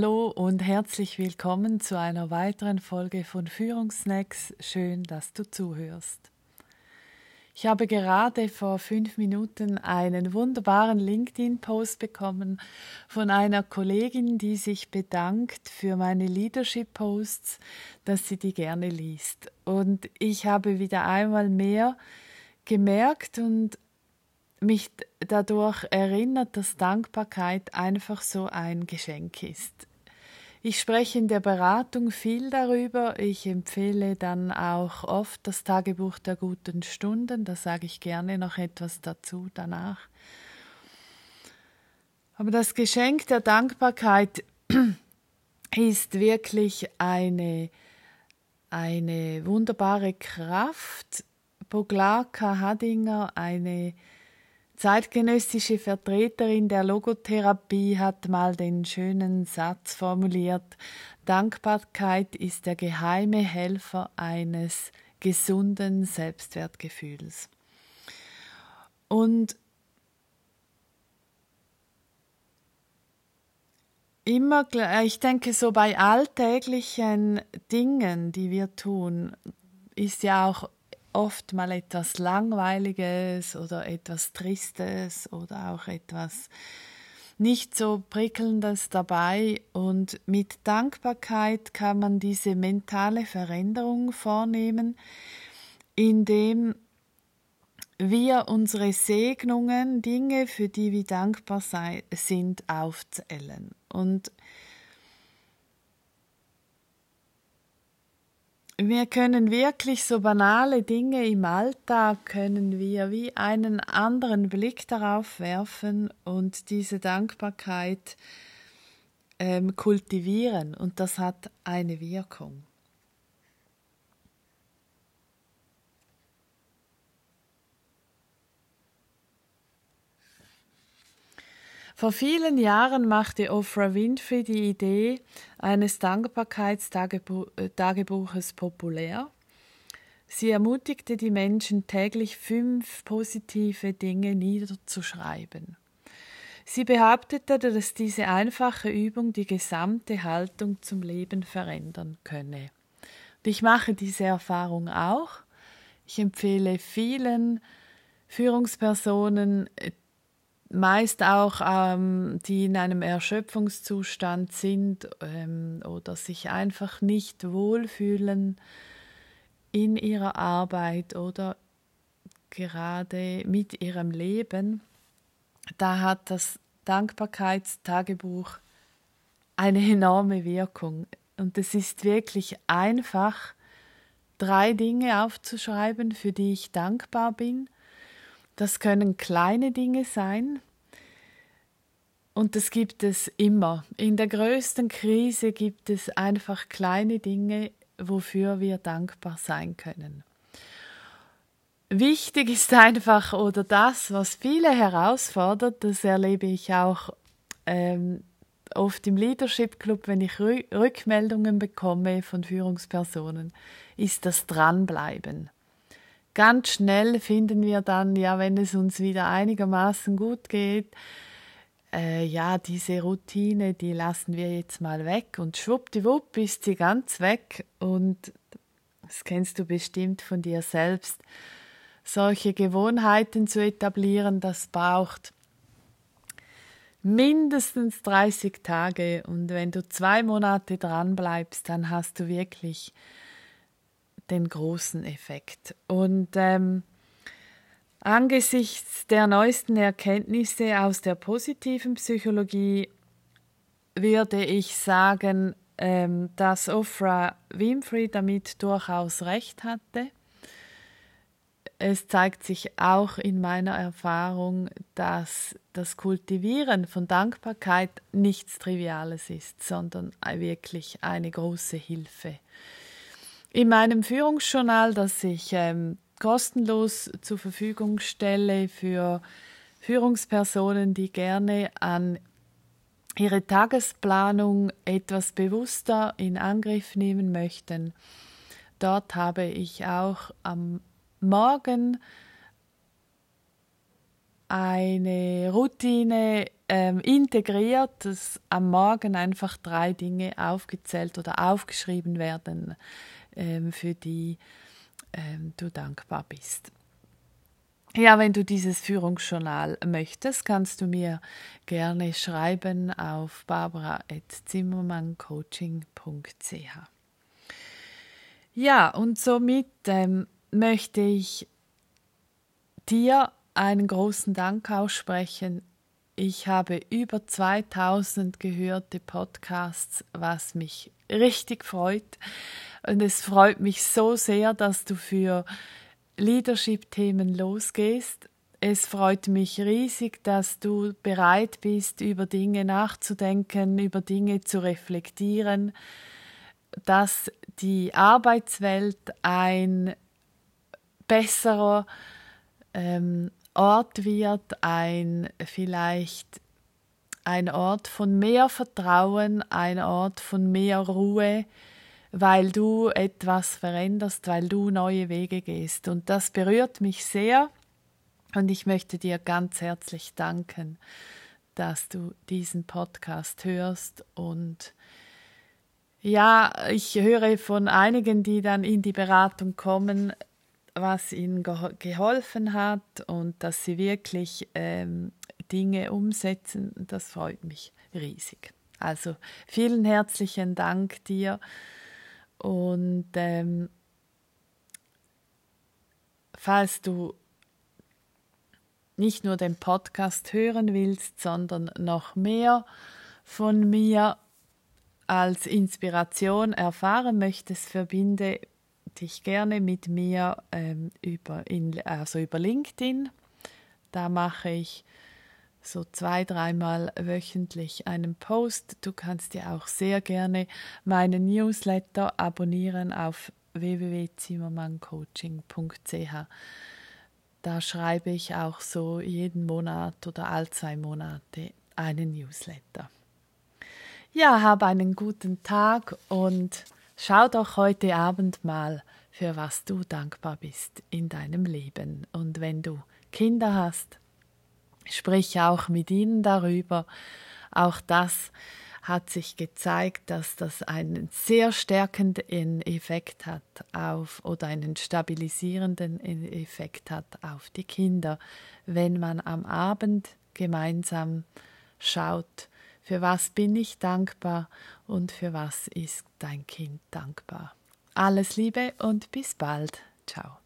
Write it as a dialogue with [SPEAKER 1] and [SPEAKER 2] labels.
[SPEAKER 1] Hallo und herzlich willkommen zu einer weiteren Folge von Führungsnacks. Schön, dass du zuhörst. Ich habe gerade vor fünf Minuten einen wunderbaren LinkedIn-Post bekommen von einer Kollegin, die sich bedankt für meine Leadership-Posts, dass sie die gerne liest. Und ich habe wieder einmal mehr gemerkt und mich dadurch erinnert, dass Dankbarkeit einfach so ein Geschenk ist. Ich spreche in der Beratung viel darüber. Ich empfehle dann auch oft das Tagebuch der guten Stunden. Da sage ich gerne noch etwas dazu danach. Aber das Geschenk der Dankbarkeit ist wirklich eine, eine wunderbare Kraft. Boglarka Hadinger, eine zeitgenössische Vertreterin der Logotherapie hat mal den schönen Satz formuliert, Dankbarkeit ist der geheime Helfer eines gesunden Selbstwertgefühls. Und immer, ich denke, so bei alltäglichen Dingen, die wir tun, ist ja auch oft mal etwas Langweiliges oder etwas Tristes oder auch etwas nicht so prickelndes dabei und mit Dankbarkeit kann man diese mentale Veränderung vornehmen, indem wir unsere Segnungen, Dinge, für die wir dankbar sind, aufzählen. Und wir können wirklich so banale Dinge im Alltag, können wir wie einen anderen Blick darauf werfen und diese Dankbarkeit ähm, kultivieren und das hat eine Wirkung. Vor vielen Jahren machte Oprah Winfrey die Idee eines Dankbarkeitstagebuches populär. Sie ermutigte die Menschen, täglich fünf positive Dinge niederzuschreiben. Sie behauptete, dass diese einfache Übung die gesamte Haltung zum Leben verändern könne. Und ich mache diese Erfahrung auch. Ich empfehle vielen Führungspersonen, meist auch ähm, die in einem Erschöpfungszustand sind ähm, oder sich einfach nicht wohlfühlen in ihrer Arbeit oder gerade mit ihrem Leben, da hat das Dankbarkeitstagebuch eine enorme Wirkung. Und es ist wirklich einfach, drei Dinge aufzuschreiben, für die ich dankbar bin das können kleine Dinge sein. Und das gibt es immer. In der größten Krise gibt es einfach kleine Dinge, wofür wir dankbar sein können. Wichtig ist einfach, oder das, was viele herausfordert, das erlebe ich auch ähm, oft im Leadership Club, wenn ich Rückmeldungen bekomme von Führungspersonen, ist das Dranbleiben. Ganz schnell finden wir dann, ja, wenn es uns wieder einigermaßen gut geht, äh, ja, diese Routine, die lassen wir jetzt mal weg und schwuppdiwupp ist sie ganz weg und das kennst du bestimmt von dir selbst. Solche Gewohnheiten zu etablieren, das braucht mindestens 30 Tage und wenn du zwei Monate dran bleibst, dann hast du wirklich den großen Effekt. Und ähm, angesichts der neuesten Erkenntnisse aus der positiven Psychologie würde ich sagen, ähm, dass Oprah Winfrey damit durchaus recht hatte. Es zeigt sich auch in meiner Erfahrung, dass das Kultivieren von Dankbarkeit nichts Triviales ist, sondern wirklich eine große Hilfe. In meinem Führungsjournal, das ich ähm, kostenlos zur Verfügung stelle für Führungspersonen, die gerne an ihre Tagesplanung etwas bewusster in Angriff nehmen möchten. Dort habe ich auch am Morgen eine Routine ähm, integriert, dass am Morgen einfach drei Dinge aufgezählt oder aufgeschrieben werden, ähm, für die ähm, du dankbar bist. Ja, wenn du dieses Führungsjournal möchtest, kannst du mir gerne schreiben auf barbara.zimmermanncoaching.ch. Ja, und somit ähm, möchte ich dir einen großen Dank aussprechen. Ich habe über 2000 gehörte Podcasts, was mich richtig freut. Und es freut mich so sehr, dass du für Leadership-Themen losgehst. Es freut mich riesig, dass du bereit bist, über Dinge nachzudenken, über Dinge zu reflektieren, dass die Arbeitswelt ein besserer ähm, Ort wird, ein vielleicht ein Ort von mehr Vertrauen, ein Ort von mehr Ruhe, weil du etwas veränderst, weil du neue Wege gehst. Und das berührt mich sehr und ich möchte dir ganz herzlich danken, dass du diesen Podcast hörst und ja, ich höre von einigen, die dann in die Beratung kommen, was ihnen geholfen hat und dass sie wirklich ähm, Dinge umsetzen. Das freut mich riesig. Also vielen herzlichen Dank dir und ähm, falls du nicht nur den Podcast hören willst, sondern noch mehr von mir als Inspiration erfahren möchtest, verbinde dich gerne mit mir ähm, über, in, also über LinkedIn. Da mache ich so zwei, dreimal wöchentlich einen Post. Du kannst dir auch sehr gerne meinen Newsletter abonnieren auf www.zimmermanncoaching.ch. Da schreibe ich auch so jeden Monat oder all zwei Monate einen Newsletter. Ja, hab einen guten Tag und schau doch heute Abend mal, für was du dankbar bist in deinem Leben. Und wenn du Kinder hast, sprich auch mit ihnen darüber. Auch das hat sich gezeigt, dass das einen sehr stärkenden Effekt hat auf oder einen stabilisierenden Effekt hat auf die Kinder, wenn man am Abend gemeinsam schaut, für was bin ich dankbar und für was ist dein Kind dankbar. Alles Liebe und bis bald. Ciao.